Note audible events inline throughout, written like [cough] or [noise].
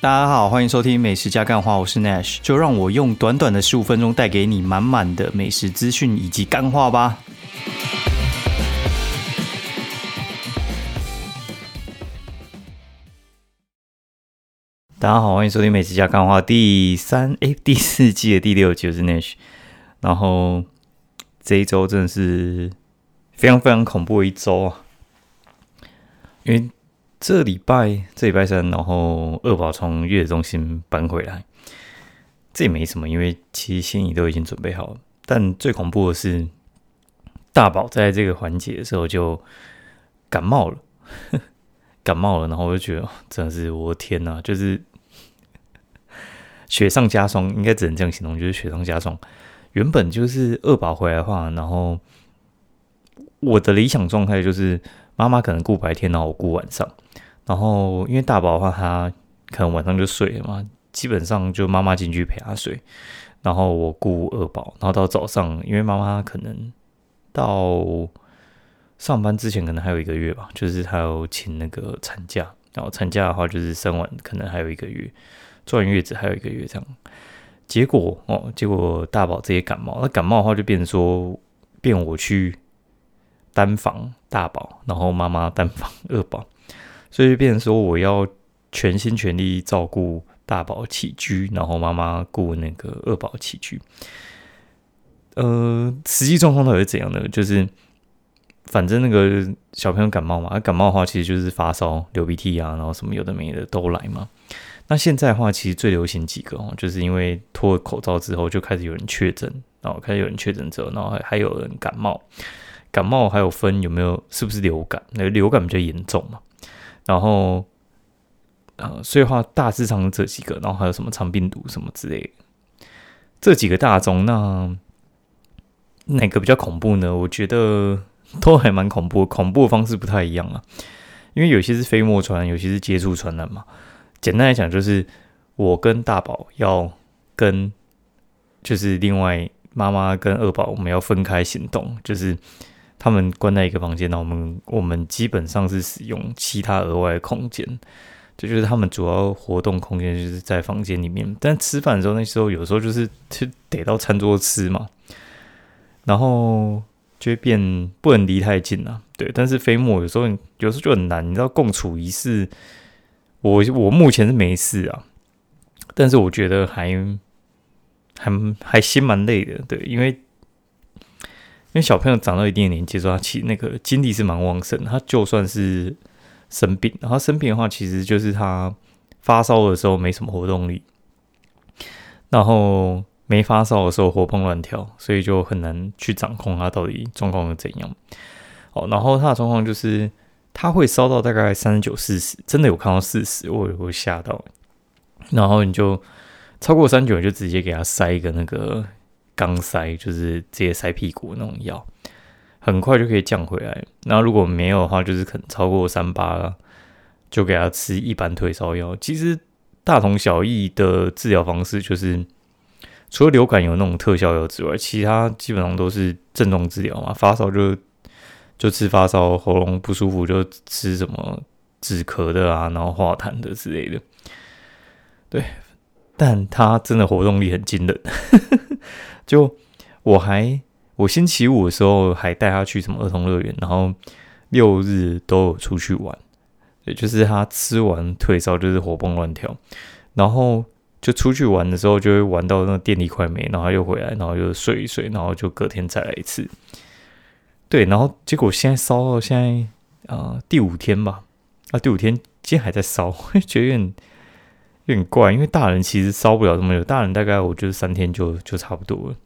大家好，欢迎收听美食加干话，我是 Nash，就让我用短短的十五分钟带给你满满的美食资讯以及干话吧。大家好，欢迎收听美食加干话第三诶第四季的第六集，我是 Nash。然后这一周真的是非常非常恐怖的一周啊，因为。这礼拜，这礼拜三，然后二宝从月子中心搬回来，这也没什么，因为其实心里都已经准备好了。但最恐怖的是，大宝在这个环节的时候就感冒了，[laughs] 感冒了，然后我就觉得真的是我的天哪，就是雪上加霜，应该只能这样形容，就是雪上加霜。原本就是二宝回来的话，然后我的理想状态就是妈妈可能顾白天，然后我顾晚上。然后，因为大宝的话，他可能晚上就睡了嘛，基本上就妈妈进去陪他睡，然后我顾二宝，然后到早上，因为妈妈可能到上班之前可能还有一个月吧，就是他有请那个产假，然后产假的话就是生完可能还有一个月，坐完月子还有一个月这样。结果哦，结果大宝直接感冒，那感冒的话就变成说变我去单房大宝，然后妈妈单房二宝。所以变成说，我要全心全力照顾大宝起居，然后妈妈顾那个二宝起居。呃，实际状况到底是怎样的？就是反正那个小朋友感冒嘛，感冒的话其实就是发烧、流鼻涕啊，然后什么有的没的都来嘛。那现在的话，其实最流行几个哦，就是因为脱了口罩之后，就开始有人确诊，然后开始有人确诊之后，然后还还有人感冒。感冒还有分有没有是不是流感？那流感比较严重嘛。然后，呃，所以话大致上这几个，然后还有什么肠病毒什么之类的，这几个大宗，那哪个比较恐怖呢？我觉得 [laughs] 都还蛮恐怖，恐怖的方式不太一样啊。因为有些是飞沫传染，有些是接触传染嘛。简单来讲，就是我跟大宝要跟，就是另外妈妈跟二宝，我们要分开行动，就是。他们关在一个房间，那我们我们基本上是使用其他额外的空间，这就是他们主要活动空间，就是在房间里面。但吃饭的时候，那时候有时候就是就得到餐桌吃嘛，然后就会变不能离太近啊。对，但是飞沫有时候有时候就很难，你知道共处一室，我我目前是没事啊，但是我觉得还还还心蛮累的，对，因为。因为小朋友长到一定的年纪之后，他其那个精力是蛮旺盛。他就算是生病，然后生病的话，其实就是他发烧的时候没什么活动力，然后没发烧的时候活蹦乱跳，所以就很难去掌控他到底状况是怎样。哦，然后他的状况就是他会烧到大概三十九、四十，真的有看到四十，我也会吓到。然后你就超过三九，就直接给他塞一个那个。肛塞就是直接塞屁股那种药，很快就可以降回来。那如果没有的话，就是可能超过三八了，就给他吃一般退烧药。其实大同小异的治疗方式，就是除了流感有那种特效药之外，其他基本上都是症状治疗嘛。发烧就就吃发烧，喉咙不舒服就吃什么止咳的啊，然后化痰的之类的。对，但他真的活动力很惊人。就我还我星期五的时候还带他去什么儿童乐园，然后六日都有出去玩，对，就是他吃完退烧就是活蹦乱跳，然后就出去玩的时候就会玩到那个电力快没，然后又回来，然后又睡一睡，然后就隔天再来一次，对，然后结果现在烧到现在啊第五天吧，啊第五天今天还在烧，[laughs] 我觉得有点。有点怪，因为大人其实烧不了这么久，大人大概我觉得三天就就差不多了。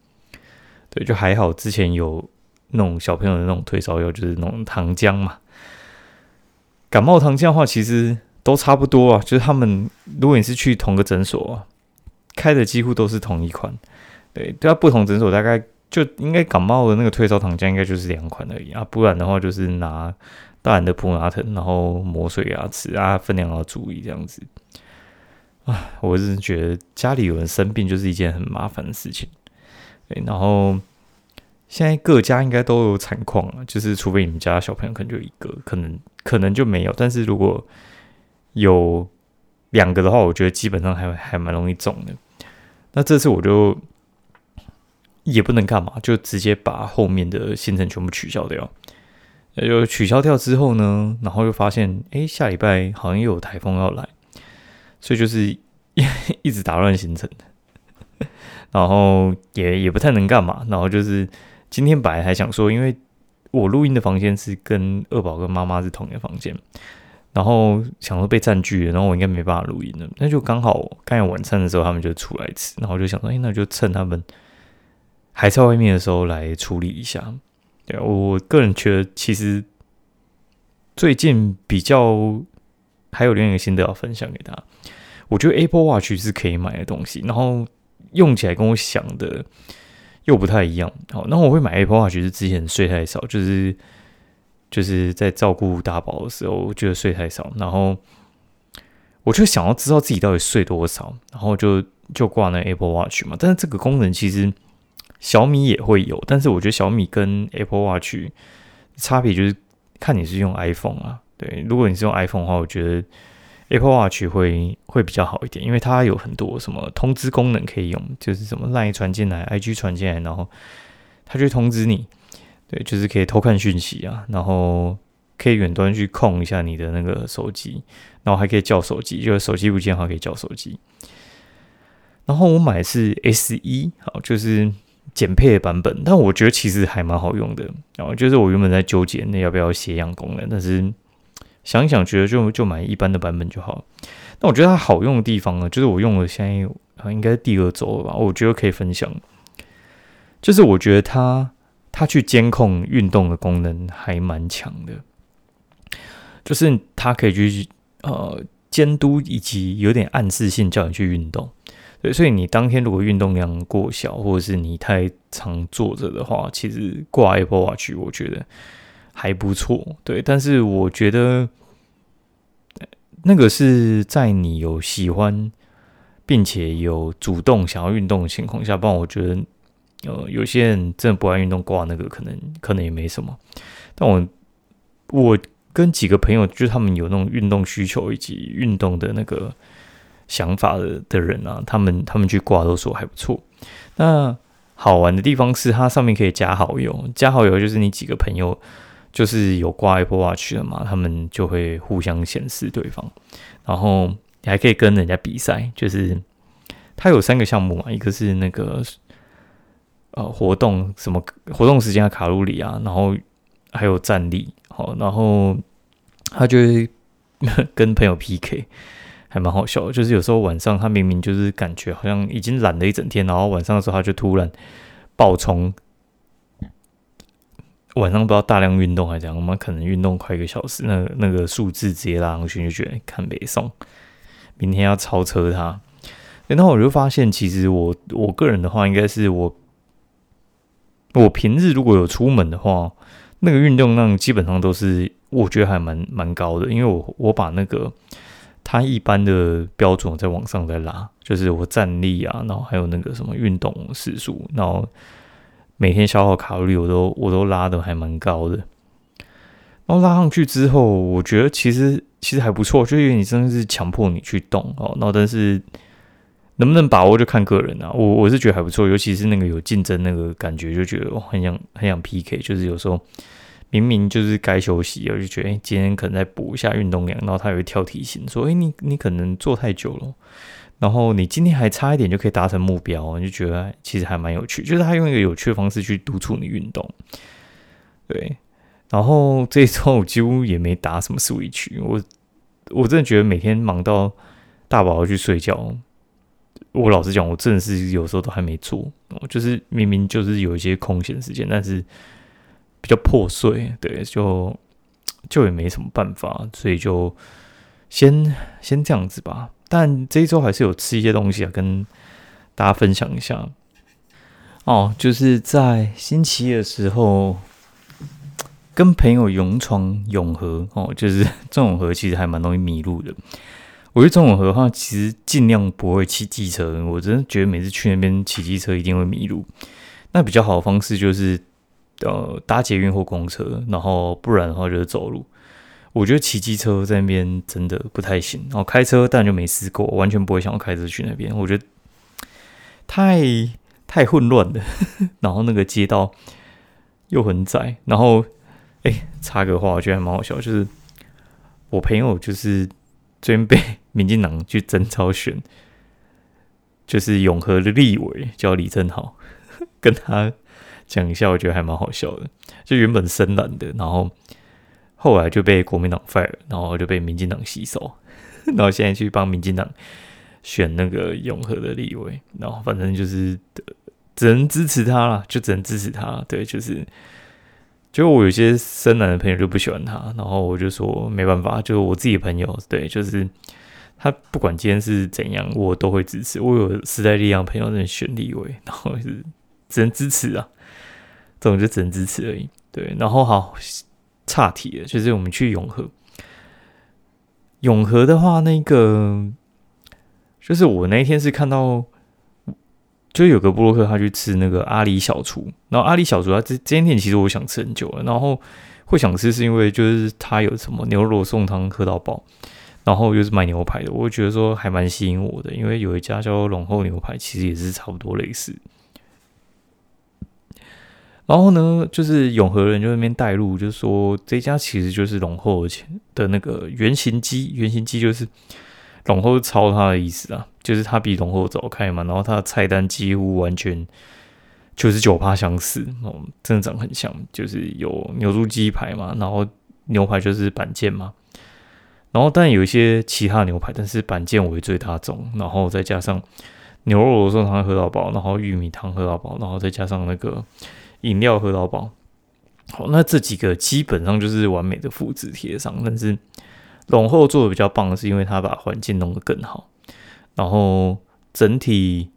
对，就还好。之前有那种小朋友的那种退烧药，就是那种糖浆嘛。感冒糖浆的话，其实都差不多啊。就是他们如果你是去同个诊所啊，开的几乎都是同一款。对，对啊，不同诊所大概就应该感冒的那个退烧糖浆应该就是两款而已啊。不然的话，就是拿大人的普拿疼，然后磨碎牙齿啊，分量要注意这样子。啊，我是觉得家里有人生病就是一件很麻烦的事情。然后现在各家应该都有产况了，就是除非你们家小朋友可能就一个，可能可能就没有。但是如果有两个的话，我觉得基本上还还蛮容易中的。那这次我就也不能干嘛，就直接把后面的行程全部取消掉。就取消掉之后呢，然后又发现，哎，下礼拜好像又有台风要来，所以就是一直打乱行程。[laughs] 然后也也不太能干嘛。然后就是今天本来还想说，因为我录音的房间是跟二宝跟妈妈是同一个房间。然后想说被占据了，然后我应该没办法录音了。那就刚好刚有晚餐的时候，他们就出来吃，然后我就想说，哎，那就趁他们还在外面的时候来处理一下。对我个人觉得，其实最近比较还有另一个心得要分享给他。我觉得 Apple Watch 是可以买的东西，然后用起来跟我想的又不太一样。好，那我会买 Apple Watch 是之前睡太少，就是。就是在照顾大宝的时候，我觉得睡太少，然后我就想要知道自己到底睡多少，然后就就挂那 Apple Watch 嘛。但是这个功能其实小米也会有，但是我觉得小米跟 Apple Watch 差别就是看你是用 iPhone 啊。对，如果你是用 iPhone 的话，我觉得 Apple Watch 会会比较好一点，因为它有很多什么通知功能可以用，就是什么 Line 传进来，IG 传进来，然后它就通知你。对，就是可以偷看讯息啊，然后可以远端去控一下你的那个手机，然后还可以叫手机，就是手机不见的话可以叫手机。然后我买是 S 一，好，就是减配的版本，但我觉得其实还蛮好用的。然后就是我原本在纠结那要不要斜阳功能，但是想一想觉得就就买一般的版本就好。那我觉得它好用的地方呢，就是我用了现在应该第二周了吧，我觉得可以分享，就是我觉得它。它去监控运动的功能还蛮强的，就是它可以去呃监督以及有点暗示性叫你去运动，对，所以你当天如果运动量过小，或者是你太常坐着的话，其实挂 Apple Watch 我觉得还不错，对，但是我觉得那个是在你有喜欢并且有主动想要运动的情况下，不然我觉得。呃，有些人真的不爱运动，挂那个可能可能也没什么。但我我跟几个朋友，就是他们有那种运动需求以及运动的那个想法的的人啊，他们他们去挂都说还不错。那好玩的地方是，它上面可以加好友，加好友就是你几个朋友就是有挂 Apple Watch 的嘛，他们就会互相显示对方，然后你还可以跟人家比赛，就是它有三个项目嘛，一个是那个。呃，活动什么活动时间啊，卡路里啊，然后还有站立，好，然后他就会跟朋友 PK，还蛮好笑。就是有时候晚上他明明就是感觉好像已经懒了一整天，然后晚上的时候他就突然爆冲，晚上不知道大量运动还是怎样，我们可能运动快一个小时，那那个数字直接拉上去，就觉得看北宋，明天要超车他。然后我就发现，其实我我个人的话，应该是我。我平日如果有出门的话，那个运动量基本上都是我觉得还蛮蛮高的，因为我我把那个它一般的标准在往上再拉，就是我站立啊，然后还有那个什么运动时数，然后每天消耗卡路里我都我都拉的还蛮高的。然后拉上去之后，我觉得其实其实还不错，就因为你真的是强迫你去动哦，然后但是。能不能把握就看个人啊，我我是觉得还不错，尤其是那个有竞争那个感觉，就觉得很想很想 PK。就是有时候明明就是该休息，我就觉得哎，今天可能再补一下运动量，然后他会跳提醒说，哎，你你可能做太久了，然后你今天还差一点就可以达成目标，你就觉得其实还蛮有趣，就是他用一个有趣的方式去督促你运动。对，然后这一周我几乎也没打什么 Switch，我我真的觉得每天忙到大宝要去睡觉。我老实讲，我真的是有时候都还没做，我就是明明就是有一些空闲时间，但是比较破碎，对，就就也没什么办法，所以就先先这样子吧。但这一周还是有吃一些东西啊，跟大家分享一下。哦，就是在星期一的时候，跟朋友勇闯永和哦，就是 [laughs] 这永和其实还蛮容易迷路的。我觉得这种和的话，其实尽量不会骑机车。我真的觉得每次去那边骑机车一定会迷路。那比较好的方式就是，呃，搭捷运或公车，然后不然的话就是走路。我觉得骑机车在那边真的不太行，然后开车但就没试过，完全不会想要开车去那边。我觉得太太混乱了，[laughs] 然后那个街道又很窄，然后哎，插个话，我觉得还蛮好笑，就是我朋友就是最近被民进党去征召选，就是永和的立委叫李正豪，[laughs] 跟他讲一下，我觉得还蛮好笑的，就原本深蓝的，然后。后来就被国民党 fire，然后就被民进党吸收，[laughs] 然后现在去帮民进党选那个永和的立委，然后反正就是只能支持他了，就只能支持他。对，就是，就我有些深蓝的朋友就不喜欢他，然后我就说没办法，就我自己的朋友，对，就是他不管今天是怎样，我都会支持。我有时代力量朋友在选立委，然后是只能支持啊，这种就只能支持而已。对，然后好。岔题了，就是我们去永和。永和的话，那个就是我那一天是看到，就有个布洛克他去吃那个阿里小厨，然后阿里小厨他这这间店其实我想吃很久了，然后会想吃是因为就是他有什么牛肉送汤喝到饱，然后又是卖牛排的，我觉得说还蛮吸引我的，因为有一家叫龙后牛排，其实也是差不多类似。然后呢，就是永和人就那边带路，就是说这家其实就是龙后前的那个原型机，原型机就是龙后抄他的意思啊，就是他比龙后早开嘛，然后他的菜单几乎完全九十九趴相似哦，真的长很像，就是有牛猪鸡排嘛，然后牛排就是板腱嘛，然后但有一些其他牛排，但是板腱为最大宗，然后再加上牛肉罗宋汤喝到饱，然后玉米汤喝到饱，然后再加上那个。饮料喝到饱，好，那这几个基本上就是完美的复制贴上。但是龙后做的比较棒是，因为他把环境弄得更好，然后整体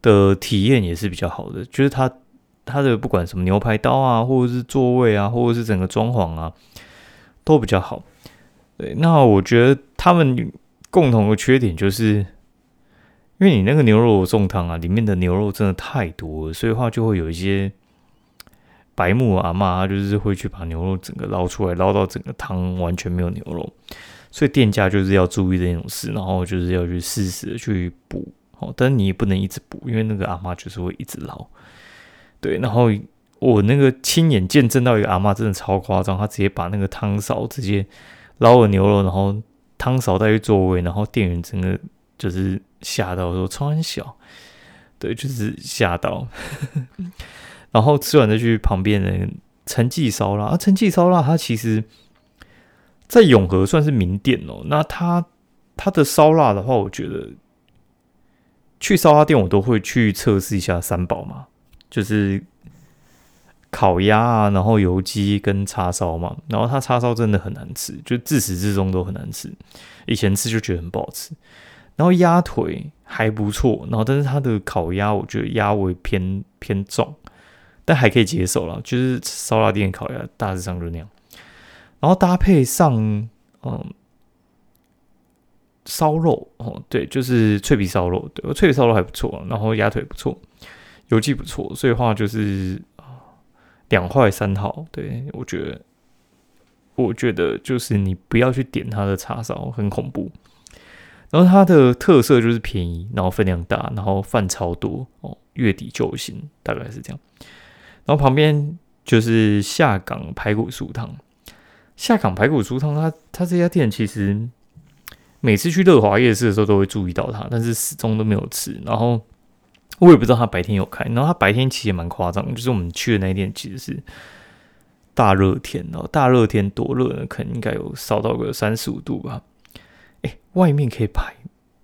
的体验也是比较好的。就是他他的不管什么牛排刀啊，或者是座位啊，或者是整个装潢啊，都比较好。对，那我觉得他们共同的缺点就是，因为你那个牛肉重汤啊，里面的牛肉真的太多了，所以话就会有一些。白木阿妈，他就是会去把牛肉整个捞出来，捞到整个汤完全没有牛肉，所以店家就是要注意这种事，然后就是要去适时的去补，哦，但你也不能一直补，因为那个阿妈就是会一直捞，对，然后我那个亲眼见证到一个阿妈真的超夸张，他直接把那个汤勺直接捞了牛肉，然后汤勺带去座位，然后店员整个就是吓到说超小，对，就是吓到。[laughs] 然后吃完再去旁边的陈记烧腊啊，陈记烧腊它其实，在永和算是名店哦。那它它的烧腊的话，我觉得去烧腊店我都会去测试一下三宝嘛，就是烤鸭啊，然后油鸡跟叉烧嘛。然后它叉烧真的很难吃，就自始至终都很难吃。以前吃就觉得很不好吃。然后鸭腿还不错，然后但是它的烤鸭我觉得鸭味偏偏重。但还可以接受了，就是烧腊店烤鸭大致上就那样，然后搭配上嗯烧肉哦，对，就是脆皮烧肉，对，脆皮烧肉还不错，然后鸭腿不错，油鸡不错，所以话就是两坏三好，对我觉得，我觉得就是你不要去点它的叉烧，很恐怖。然后它的特色就是便宜，然后分量大，然后饭超多哦，月底就行，大概是这样。然后旁边就是下港排骨酥汤，下港排骨酥汤，它它这家店其实每次去乐华夜市的时候都会注意到它，但是始终都没有吃。然后我也不知道它白天有开，然后它白天其实也蛮夸张，就是我们去的那一天其实是大热天哦，大热天多热呢？可能应该有烧到个三十五度吧。哎，外面可以排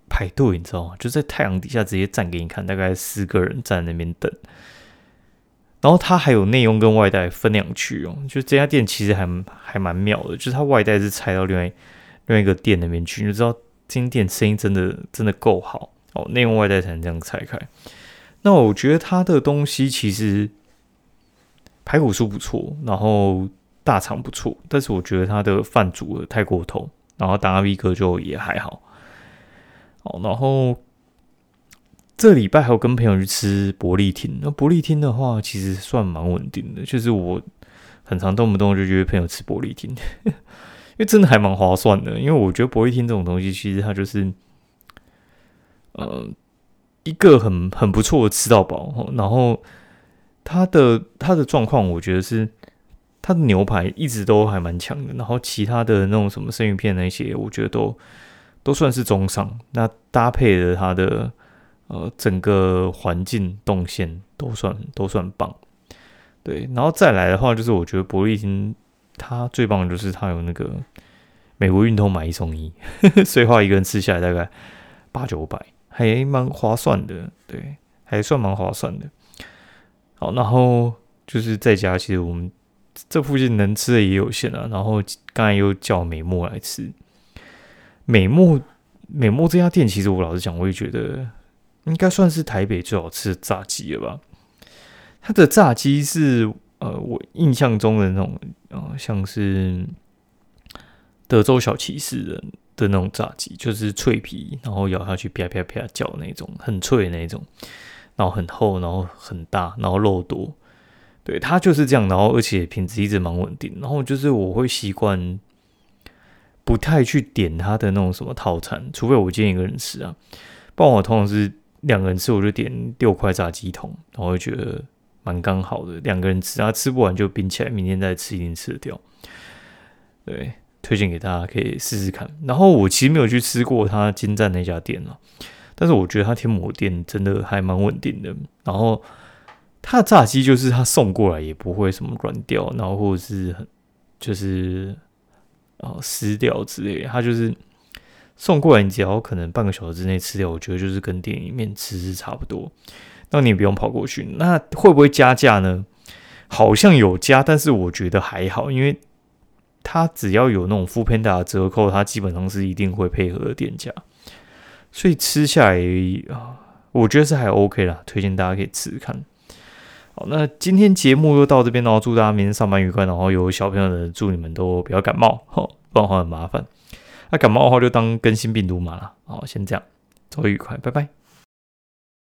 排队，你知道吗？就在太阳底下直接站给你看，大概四个人站在那边等。然后它还有内用跟外带分两区哦，就这家店其实还还蛮妙的，就是它外带是拆到另外另外一个店那边去，你就知道这店生意真的真的够好哦，内用外带才能这样拆开。那我觉得它的东西其实排骨酥不错，然后大肠不错，但是我觉得它的饭煮的太过头，然后达 V 哥就也还好哦，然后。这礼拜还有跟朋友去吃伯利厅，那伯利厅的话其实算蛮稳定的，就是我很常动不动就约朋友吃伯利厅，[laughs] 为真的还蛮划算的。因为我觉得博利汀这种东西，其实它就是，呃，一个很很不错的吃到饱。然后它的它的状况，我觉得是它的牛排一直都还蛮强的。然后其他的那种什么生鱼片那些，我觉得都都算是中上。那搭配的它的呃整个环境动线都算都算棒。对，然后再来的话，就是我觉得伯利金它最棒的就是它有那个美国运通买一送一，[laughs] 所以话一个人吃下来大概八九百，还蛮划算的。对，还算蛮划算的。好，然后就是在家，其实我们这附近能吃的也有限啊。然后刚才又叫美墨来吃，美墨美墨这家店，其实我老实讲，我也觉得应该算是台北最好吃的炸鸡了吧。它的炸鸡是呃，我印象中的那种呃，像是德州小骑士的的那种炸鸡，就是脆皮，然后咬下去啪啪啪叫那种，很脆那种，然后很厚，然后很大，然后肉多，对，它就是这样，然后而且品质一直蛮稳定，然后就是我会习惯不太去点它的那种什么套餐，除非我今天一个人吃啊，不然我通常是两个人吃，我就点六块炸鸡桶，然后就觉得。蛮刚好的，两个人吃，啊，吃不完就冰起来，明天再吃一定吃得掉。对，推荐给大家可以试试看。然后我其实没有去吃过他金站那家店啊，但是我觉得他天母店真的还蛮稳定的。然后他的炸鸡就是他送过来也不会什么软掉，然后或者是很就是啊湿掉之类的，他就是送过来，你只要可能半个小时之内吃掉，我觉得就是跟店里面吃是差不多。那你不用跑过去，那会不会加价呢？好像有加，但是我觉得还好，因为它只要有那种副 Panda 的折扣，它基本上是一定会配合的店家，所以吃下来啊，我觉得是还 OK 啦，推荐大家可以吃吃看。好，那今天节目就到这边喽，祝大家明天上班愉快，然后有小朋友的祝你们都不要感冒，哈，不然的话很麻烦。那感冒的话就当更新病毒嘛了，好，先这样，周愉快，拜拜。